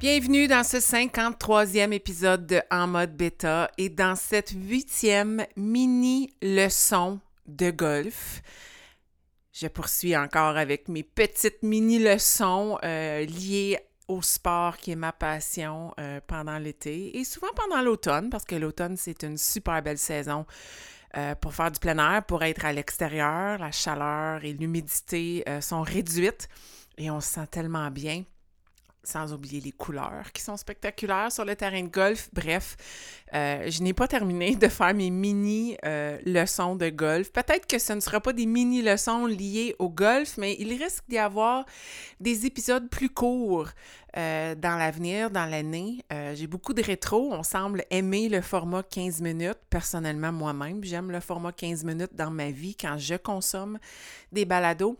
Bienvenue dans ce 53e épisode de En mode bêta et dans cette huitième mini leçon de golf. Je poursuis encore avec mes petites mini leçons euh, liées au sport qui est ma passion euh, pendant l'été et souvent pendant l'automne parce que l'automne c'est une super belle saison euh, pour faire du plein air, pour être à l'extérieur. La chaleur et l'humidité sont réduites et on se sent tellement bien sans oublier les couleurs qui sont spectaculaires sur le terrain de golf. Bref, euh, je n'ai pas terminé de faire mes mini euh, leçons de golf. Peut-être que ce ne sera pas des mini leçons liées au golf, mais il risque d'y avoir des épisodes plus courts euh, dans l'avenir, dans l'année. J'ai beaucoup de rétro. On semble aimer le format 15 minutes. Personnellement, moi-même, j'aime le format 15 minutes dans ma vie quand je consomme des balados.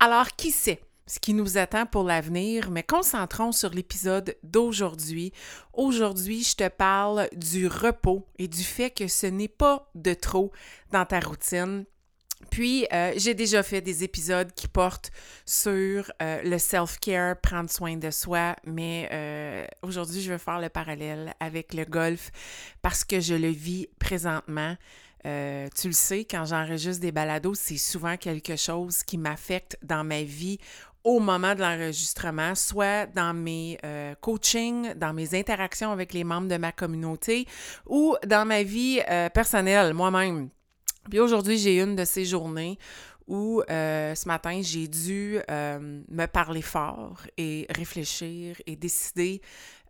Alors, qui sait? Ce qui nous attend pour l'avenir, mais concentrons sur l'épisode d'aujourd'hui. Aujourd'hui, je te parle du repos et du fait que ce n'est pas de trop dans ta routine. Puis, euh, j'ai déjà fait des épisodes qui portent sur euh, le self-care, prendre soin de soi, mais euh, aujourd'hui, je veux faire le parallèle avec le golf parce que je le vis présentement. tu le sais, quand j'enregistre des balados, c'est souvent quelque chose qui m'affecte dans ma vie au moment de l'enregistrement, soit dans mes euh, coachings, dans mes interactions avec les membres de ma communauté ou dans ma vie euh, personnelle moi-même. Puis aujourd'hui, j'ai une de ces journées où euh, ce matin, j'ai dû me parler fort et réfléchir et décider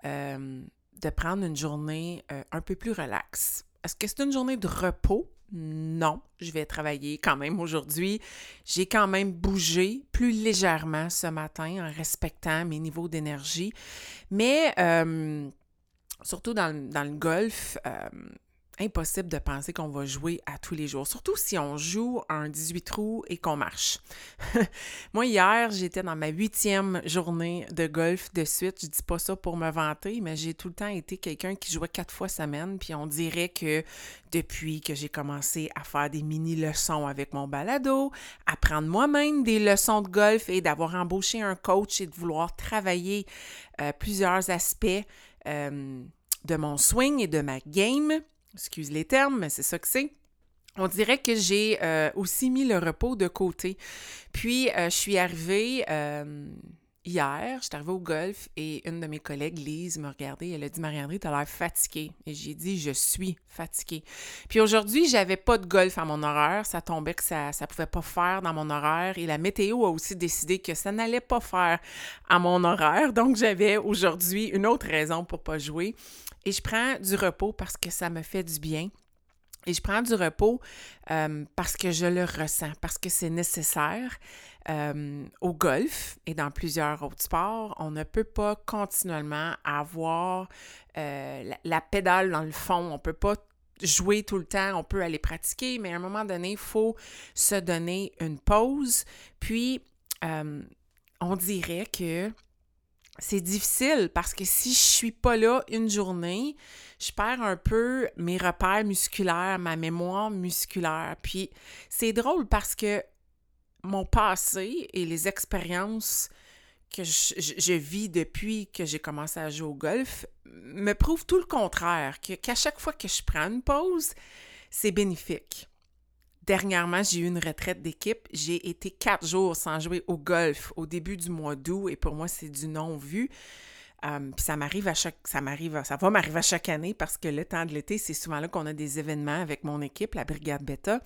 de prendre une journée un peu plus relaxe. Est-ce que c'est une journée de repos? Non, je vais travailler quand même aujourd'hui. J'ai quand même bougé plus légèrement ce matin en respectant mes niveaux d'énergie. Mais euh, surtout dans, le golf, euh, impossible de penser qu'on va jouer à tous les jours, surtout si on joue un 18 trous et qu'on marche. Moi, hier, j'étais dans ma huitième journée de golf de suite. Je dis pas ça pour me vanter, mais j'ai tout le temps été quelqu'un qui jouait quatre fois semaine, puis on dirait que depuis que j'ai commencé à faire des mini-leçons avec mon balado, à prendre moi-même des leçons de golf et d'avoir embauché un coach et de vouloir travailler euh, plusieurs aspects euh, de mon swing et de ma game, excuse les termes, mais c'est ça que c'est. On dirait que j'ai euh, aussi mis le repos de côté. Puis, euh, je suis arrivée euh, hier, je suis arrivée au golf et une de mes collègues, Lise, m'a regardée. Elle a dit Marie-André, tu as l'air fatiguée. Et j'ai dit Je suis fatiguée. Puis aujourd'hui, j'avais pas de golf à mon horaire. Ça tombait que ça ne pouvait pas faire dans mon horaire. Et la météo a aussi décidé que ça n'allait pas faire à mon horaire. Donc, j'avais aujourd'hui une autre raison pour pas jouer. Et je prends du repos parce que ça me fait du bien. Et je prends du repos euh, parce que je le ressens, parce que c'est nécessaire. Euh, au golf et dans plusieurs autres sports, on ne peut pas continuellement avoir euh, la, pédale dans le fond. On ne peut pas jouer tout le temps, on peut aller pratiquer, mais à un moment donné, il faut se donner une pause. Puis, on dirait que c'est difficile parce que si je suis pas là une journée, je perds un peu mes repères musculaires, ma mémoire musculaire. Puis c'est drôle parce que mon passé et les expériences que je, vis depuis que j'ai commencé à jouer au golf me prouvent tout le contraire, qu'à chaque fois que je prends une pause, c'est bénéfique. Dernièrement, j'ai eu une retraite d'équipe. J'ai été quatre jours sans jouer au golf au début du mois d'août et pour moi, c'est du non-vu. Euh, puis ça m'arrive à chaque, ça m'arrive, à chaque année parce que le temps de l'été, c'est souvent là qu'on a des événements avec mon équipe, la Brigade Beta.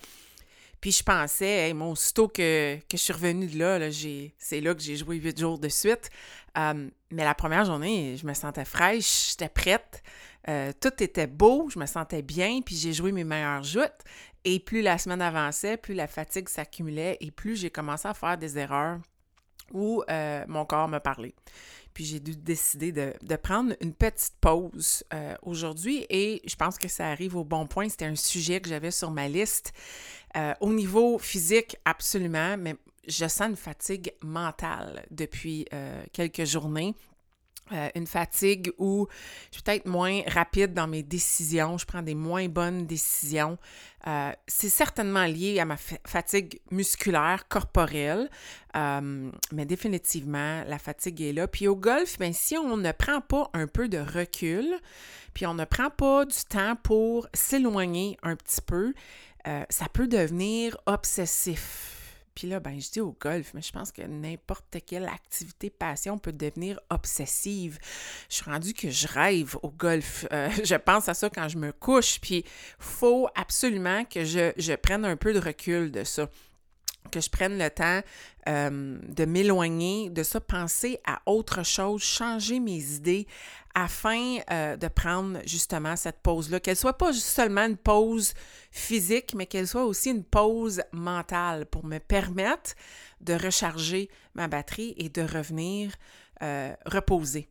Puis je pensais, hey, aussitôt que, que, je suis revenue de là, là c'est là que j'ai joué huit jours de suite. Euh, mais la première journée, je me sentais fraîche, j'étais prête. Euh, tout était beau, je me sentais bien, puis j'ai joué mes meilleures joutes. Et plus la semaine avançait, plus la fatigue s'accumulait et plus j'ai commencé à faire des erreurs où euh, mon corps me parlait. Puis j'ai dû décider de, prendre une petite pause euh, aujourd'hui et je pense que ça arrive au bon point. C'était un sujet que j'avais sur ma liste. Euh, au niveau physique, absolument, mais je sens une fatigue mentale depuis quelques journées. Euh, une fatigue où je suis peut-être moins rapide dans mes décisions, je prends des moins bonnes décisions. Euh, c'est certainement lié à ma fatigue musculaire, corporelle, euh, mais définitivement, la fatigue est là. Puis au golf, bien, si on ne prend pas un peu de recul, puis on ne prend pas du temps pour s'éloigner un petit peu, ça peut devenir obsessif puis là, ben, je dis au golf, mais je pense que n'importe quelle activité passion peut devenir obsessive. Je suis rendue que je rêve au golf. Euh, je pense à ça quand je me couche. Puis, faut absolument que je, je prenne un peu de recul de ça que je prenne le temps euh, de m'éloigner de ça, penser à autre chose, changer mes idées afin euh, de prendre justement cette pause-là, qu'elle soit pas seulement une pause physique, mais qu'elle soit aussi une pause mentale pour me permettre de recharger ma batterie et de revenir euh, reposer.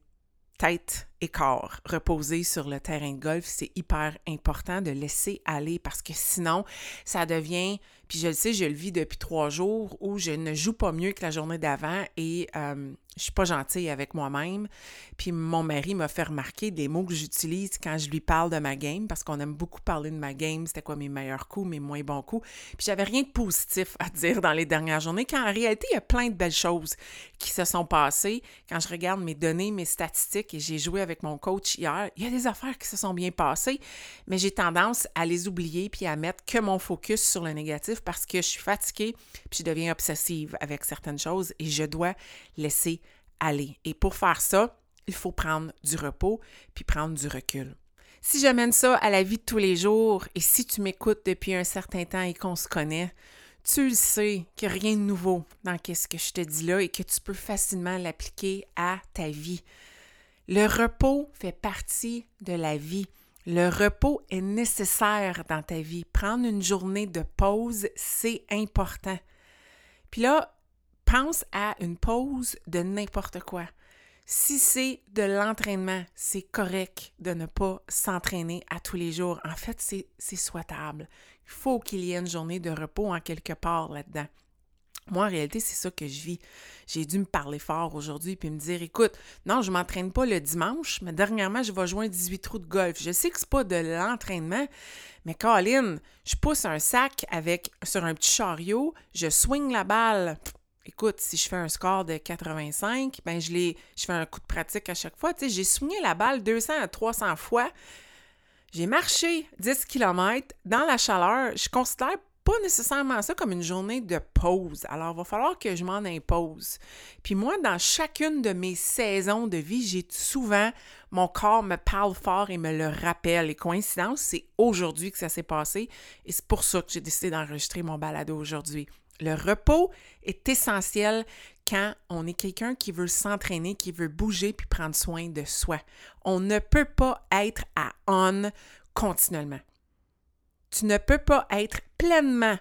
Tête et corps reposer sur le terrain de golf, c'est hyper important de laisser aller parce que sinon, ça devient, puis je le sais, je le vis depuis trois jours où je ne joue pas mieux que la journée d'avant et euh, je suis pas gentille avec moi-même. Puis mon mari m'a fait remarquer des mots que j'utilise quand je lui parle de ma game, parce qu'on aime beaucoup parler de ma game, c'était quoi mes meilleurs coups, mes moins bons coups. Puis j'avais rien de positif à dire dans les dernières journées, quand en réalité, il y a plein de belles choses qui se sont passées. Quand je regarde mes données, mes statistiques, et j'ai joué avec mon coach hier, il y a des affaires qui se sont bien passées, mais j'ai tendance à les oublier puis à mettre que mon focus sur le négatif parce que je suis fatiguée puis je deviens obsessive avec certaines choses et je dois laisser aller. Et pour faire ça, il faut prendre du repos puis prendre du recul. Si j'amène ça à la vie de tous les jours et si tu m'écoutes depuis un certain temps et qu'on se connaît, tu le sais qu'il n'y a rien de nouveau dans ce que je te dis là et que tu peux facilement l'appliquer à ta vie. Le repos fait partie de la vie. Le repos est nécessaire dans ta vie. Prendre une journée de pause, c'est important. Puis là, pense à une pause de n'importe quoi. Si c'est de l'entraînement, c'est correct de ne pas s'entraîner à tous les jours. En fait, c'est souhaitable. Il faut qu'il y ait une journée de repos en quelque part là-dedans. Moi, en réalité, c'est ça que je vis. J'ai dû me parler fort aujourd'hui puis me dire écoute, non, je ne m'entraîne pas le dimanche, mais dernièrement, je vais jouer 18 trous de golf. Je sais que c'est pas de l'entraînement, mais Colin, je pousse un sac avec sur un petit chariot, je swing la balle écoute, si je fais un score de 85, ben je, je fais un coup de pratique à chaque fois. J'ai swingé la balle 200 à 300 fois. J'ai marché 10 km dans la chaleur. Je considère pas nécessairement ça comme une journée de pause. Alors, il va falloir que je m'en impose. Puis moi, dans chacune de mes saisons de vie, j'ai souvent, mon corps me parle fort et me le rappelle. Et coïncidence, c'est aujourd'hui que ça s'est passé. Et c'est pour ça que j'ai décidé d'enregistrer mon balado aujourd'hui. Le repos est essentiel quand on est quelqu'un qui veut s'entraîner, qui veut bouger puis prendre soin de soi. On ne peut pas être à on continuellement. Tu ne peux pas être pleinement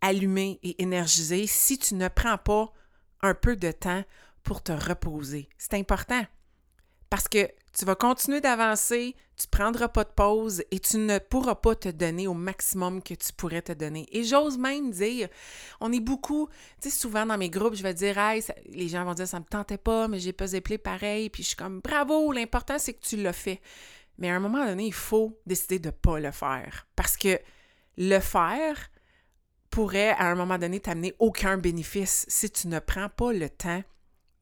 allumé et énergisé si tu ne prends pas un peu de temps pour te reposer. C'est important parce que tu vas continuer d'avancer, tu ne prendras pas de pause et tu ne pourras pas te donner au maximum que tu pourrais te donner. Et j'ose même dire, on est beaucoup, tu sais, souvent dans mes groupes, je vais dire, hey, les gens vont dire, ça me tentait pas, mais j'ai pas play pareil, puis je suis comme, bravo, l'important c'est que tu l'as fait. Mais à un moment donné, il faut décider de ne pas le faire parce que le faire pourrait à un moment donné t'amener aucun bénéfice si tu ne prends pas le temps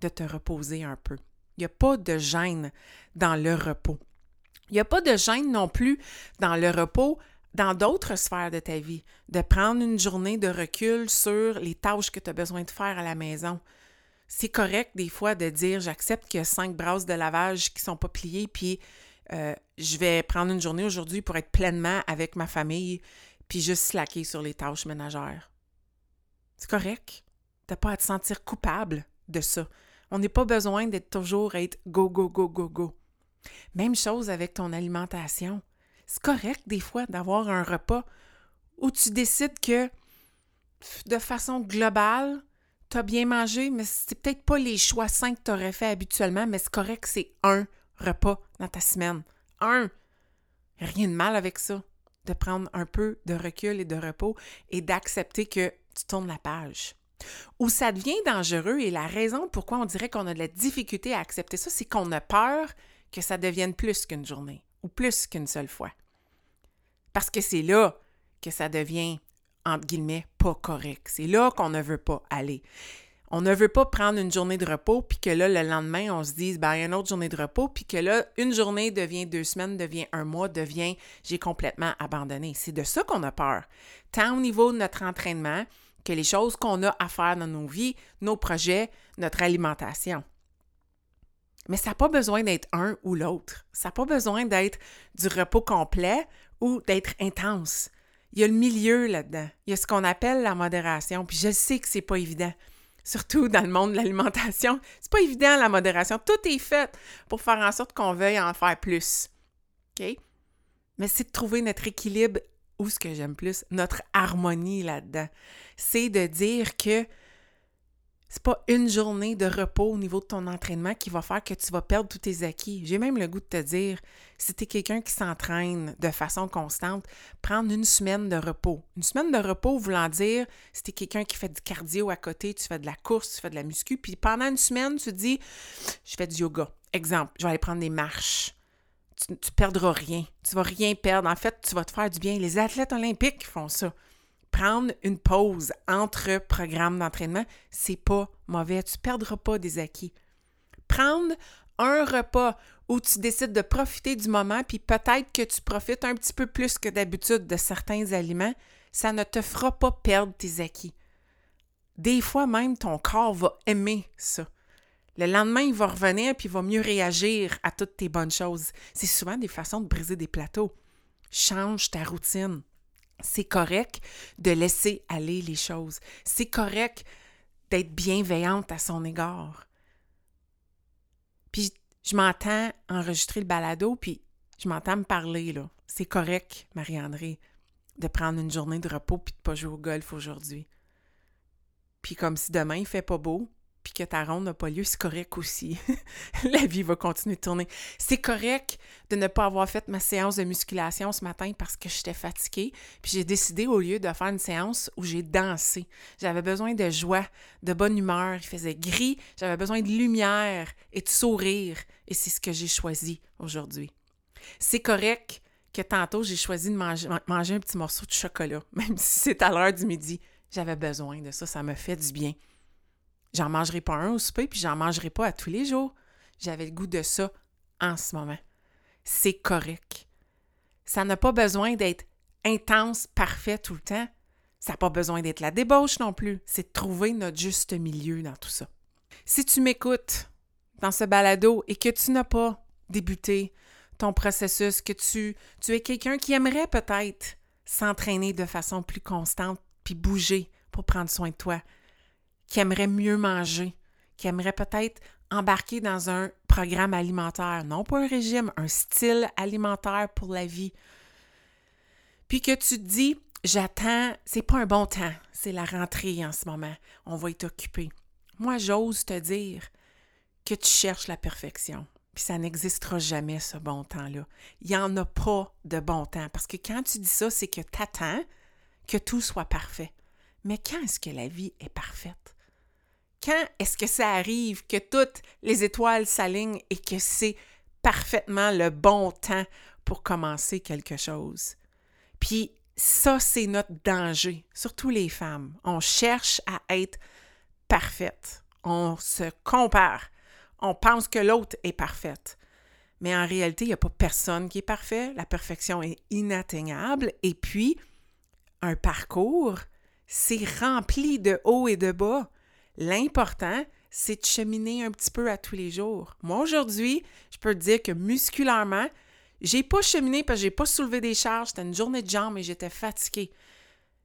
de te reposer un peu. Il n'y a pas de gêne dans le repos. Il n'y a pas de gêne non plus dans le repos dans d'autres sphères de ta vie, de prendre une journée de recul sur les tâches que tu as besoin de faire à la maison. C'est correct des fois de dire j'accepte qu'il y a cinq brasses de lavage qui ne sont pas pliées, puis euh, je vais prendre une journée aujourd'hui pour être pleinement avec ma famille, puis juste slacker sur les tâches ménagères. C'est correct? Tu n'as pas à te sentir coupable de ça. On n'est pas besoin d'être toujours être go, go, go, go, go. Même chose avec ton alimentation. C'est correct des fois d'avoir un repas ou tu décides que de façon globale, tu as bien mangé, mais c'est peut-être pas les choix sains que tu aurais fait habituellement, mais c'est correct, c'est un repas dans ta semaine. Un. Rien de mal avec ça, de prendre un peu de recul et de repos et d'accepter que tu tournes la page. Où ça devient dangereux et la raison pourquoi on dirait qu'on a de la difficulté à accepter ça, c'est qu'on a peur que ça devienne plus qu'une journée ou plus qu'une seule fois. Parce que c'est là que ça devient entre guillemets, pas correct. C'est là qu'on ne veut pas aller. On ne veut pas prendre une journée de repos, puis que là, le lendemain, on se dise, ben, il y a une autre journée de repos, puis que là, une journée devient deux semaines, devient un mois, devient, j'ai complètement abandonné. C'est de ça qu'on a peur. Tant au niveau de notre entraînement que les choses qu'on a à faire dans nos vies, nos projets, notre alimentation. Mais ça n'a pas besoin d'être un ou l'autre. Ça n'a pas besoin d'être du repos complet ou d'être intense il y a le milieu là-dedans. Il y a ce qu'on appelle la modération. Puis je sais que c'est pas évident. Surtout dans le monde de l'alimentation. C'est pas évident la modération. Tout est fait pour faire en sorte qu'on veuille en faire plus. OK? Mais c'est de trouver notre équilibre ou ce que j'aime plus, notre harmonie là-dedans. C'est de dire que c'est pas une journée de repos au niveau de ton entraînement qui va faire que tu vas perdre tous tes acquis. J'ai même le goût de te dire, si tu es quelqu'un qui s'entraîne de façon constante, prendre une semaine de repos. Une semaine de repos voulant dire, si tu es quelqu'un qui fait du cardio à côté, tu fais de la course, tu fais de la muscu, puis pendant une semaine, tu dis, je fais du yoga. Exemple, je vais aller prendre des marches. Tu, ne perdras rien. Tu vas rien perdre. En fait, tu vas te faire du bien. Les athlètes olympiques font ça prendre une pause entre programmes d'entraînement, c'est pas mauvais. Tu perdras pas des acquis. Prendre un repas où tu décides de profiter du moment, puis peut-être que tu profites un petit peu plus que d'habitude de certains aliments, ça ne te fera pas perdre tes acquis. Des fois même, ton corps va aimer ça. Le lendemain, il va revenir puis il va mieux réagir à toutes tes bonnes choses. C'est souvent des façons de briser des plateaux. Change ta routine. C'est correct de laisser aller les choses. C'est correct d'être bienveillante à son égard. Puis je m'entends enregistrer le balado, puis je m'entends me parler, là. C'est correct, Marie-André, de prendre une journée de repos puis de pas jouer au golf aujourd'hui. Puis comme si demain il fait pas beau, puis que ta ronde n'a pas lieu, c'est correct aussi. la vie va continuer de tourner. C'est correct de ne pas avoir fait ma séance de musculation ce matin parce que j'étais fatiguée. Puis j'ai décidé, au lieu de faire une séance où j'ai dansé, j'avais besoin de joie, de bonne humeur. Il faisait gris, j'avais besoin de lumière et de sourire. Et c'est ce que j'ai choisi aujourd'hui. C'est correct que tantôt, j'ai choisi de manger, manger un petit morceau de chocolat, même si c'est à l'heure du midi. J'avais besoin de ça, ça me fait du bien. J'en mangerai pas un au souper, puis j'en mangerai pas à tous les jours. J'avais le goût de ça en ce moment. C'est correct. Ça n'a pas besoin d'être intense, parfait tout le temps. Ça n'a pas besoin d'être la débauche non plus. C'est de trouver notre juste milieu dans tout ça. Si tu m'écoutes dans ce balado et que tu n'as pas débuté ton processus, que tu, tu es quelqu'un qui aimerait peut-être s'entraîner de façon plus constante puis bouger pour prendre soin de toi, qui aimerait mieux manger, qui aimerait peut-être embarquer dans un programme alimentaire, non pas un régime, un style alimentaire pour la vie. Puis que tu te dis, j'attends, c'est pas un bon temps, c'est la rentrée en ce moment, on va être occupé. Moi, j'ose te dire que tu cherches la perfection. Puis ça n'existera jamais, ce bon temps-là. Il n'y en a pas de bon temps. Parce que quand tu dis ça, c'est que tu attends que tout soit parfait. Mais quand est-ce que la vie est parfaite? Quand est-ce que ça arrive que toutes les étoiles s'alignent et que c'est parfaitement le bon temps pour commencer quelque chose? Puis ça, c'est notre danger, surtout les femmes. On cherche à être parfaite. On se compare. On pense que l'autre est parfaite. Mais en réalité, il n'y a pas personne qui est parfait. La perfection est inatteignable. Et puis, un parcours, c'est rempli de hauts et de bas. L'important, c'est de cheminer un petit peu à tous les jours. Moi, aujourd'hui, je peux te dire que musculairement, j'ai pas cheminé parce que j'ai pas soulevé des charges. C'était une journée de jambes et j'étais fatiguée.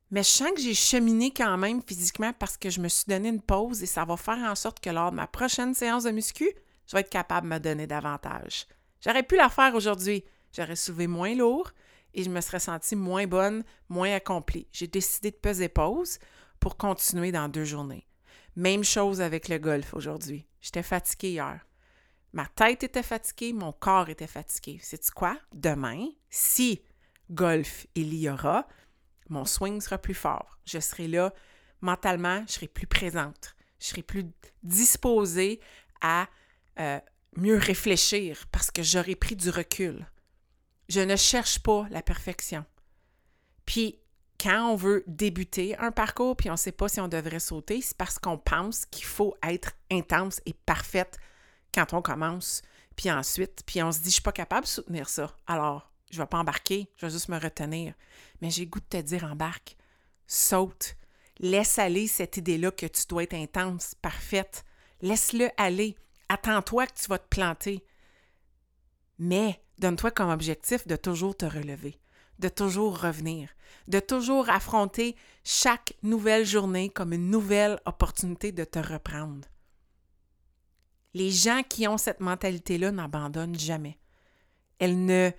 Mais je sens que j'ai cheminé quand même physiquement parce que je me suis donné une pause et ça va faire en sorte que lors de ma prochaine séance de muscu, je vais être capable de me donner davantage. J'aurais pu la faire aujourd'hui. J'aurais soulevé moins lourd et je me serais sentie moins bonne, moins accomplie. J'ai décidé de peser pause pour continuer dans deux journées. Même chose avec le golf aujourd'hui. J'étais fatiguée hier. Ma tête était fatiguée, mon corps était fatigué. Sais-tu quoi? Demain, si golf il y aura, mon swing sera plus fort. Je serai là mentalement, je serai plus présente. Je serai plus disposée à euh, mieux réfléchir parce que j'aurai pris du recul. Je ne cherche pas la perfection. Puis, quand on veut débuter un parcours, puis on ne sait pas si on devrait sauter, c'est parce qu'on pense qu'il faut être intense et parfaite quand on commence. Puis ensuite, puis on se dit, je suis pas capable de soutenir ça. Alors, je ne vais pas embarquer, je vais juste me retenir. Mais j'ai goût de te dire, embarque, saute, laisse aller cette idée-là que tu dois être intense, parfaite. Laisse-le aller. Attends-toi que tu vas te planter. Mais donne-toi comme objectif de toujours te relever, de toujours revenir, de toujours affronter chaque nouvelle journée comme une nouvelle opportunité de te reprendre. Les gens qui ont cette mentalité-là n'abandonnent jamais. Elles ne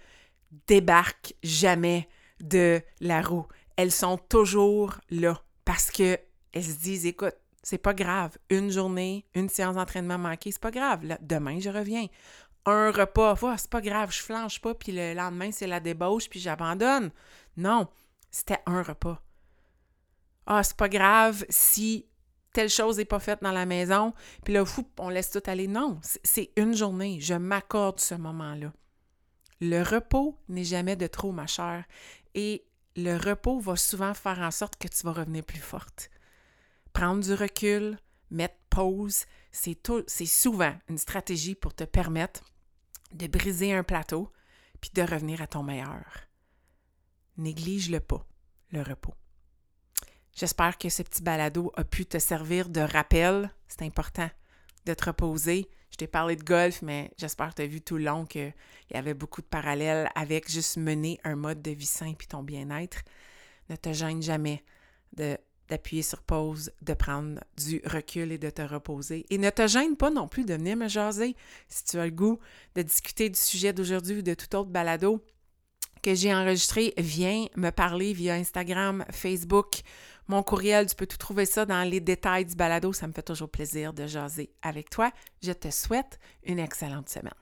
débarquent jamais de la roue. Elles sont toujours là parce qu'elles se disent écoute, c'est pas grave. Une journée, une séance d'entraînement manquée, c'est pas grave. demain, je reviens. Un repas, c'est pas grave, je flanche pas, puis le lendemain, c'est la débauche, puis j'abandonne. Non, c'était un repas. Ah, c'est pas grave si telle chose n'est pas faite dans la maison, puis là, fou, on laisse tout aller. Non, c'est une journée. Je m'accorde ce moment-là. Le repos n'est jamais de trop, ma chère. Et le repos va souvent faire en sorte que tu vas revenir plus forte. Prendre du recul, mettre pause, c'est souvent une stratégie pour te permettre de briser un plateau puis de revenir à ton meilleur. Néglige-le pas, le repos. J'espère que ce petit balado a pu te servir de rappel. C'est important de te reposer. Je t'ai parlé de golf, mais j'espère que tu as vu tout le long qu'il y avait beaucoup de parallèles avec juste mener un mode de vie sain puis ton bien-être. Ne te gêne jamais de d'appuyer sur pause, de prendre du recul et de te reposer. Et ne te gêne pas non plus de venir me jaser si tu as le goût de discuter du sujet d'aujourd'hui ou de tout autre balado que j'ai enregistré, viens me parler via Instagram, Facebook, mon courriel, tu peux tout trouver ça dans les détails du balado. Ça me fait toujours plaisir de jaser avec toi. Je te souhaite une excellente semaine.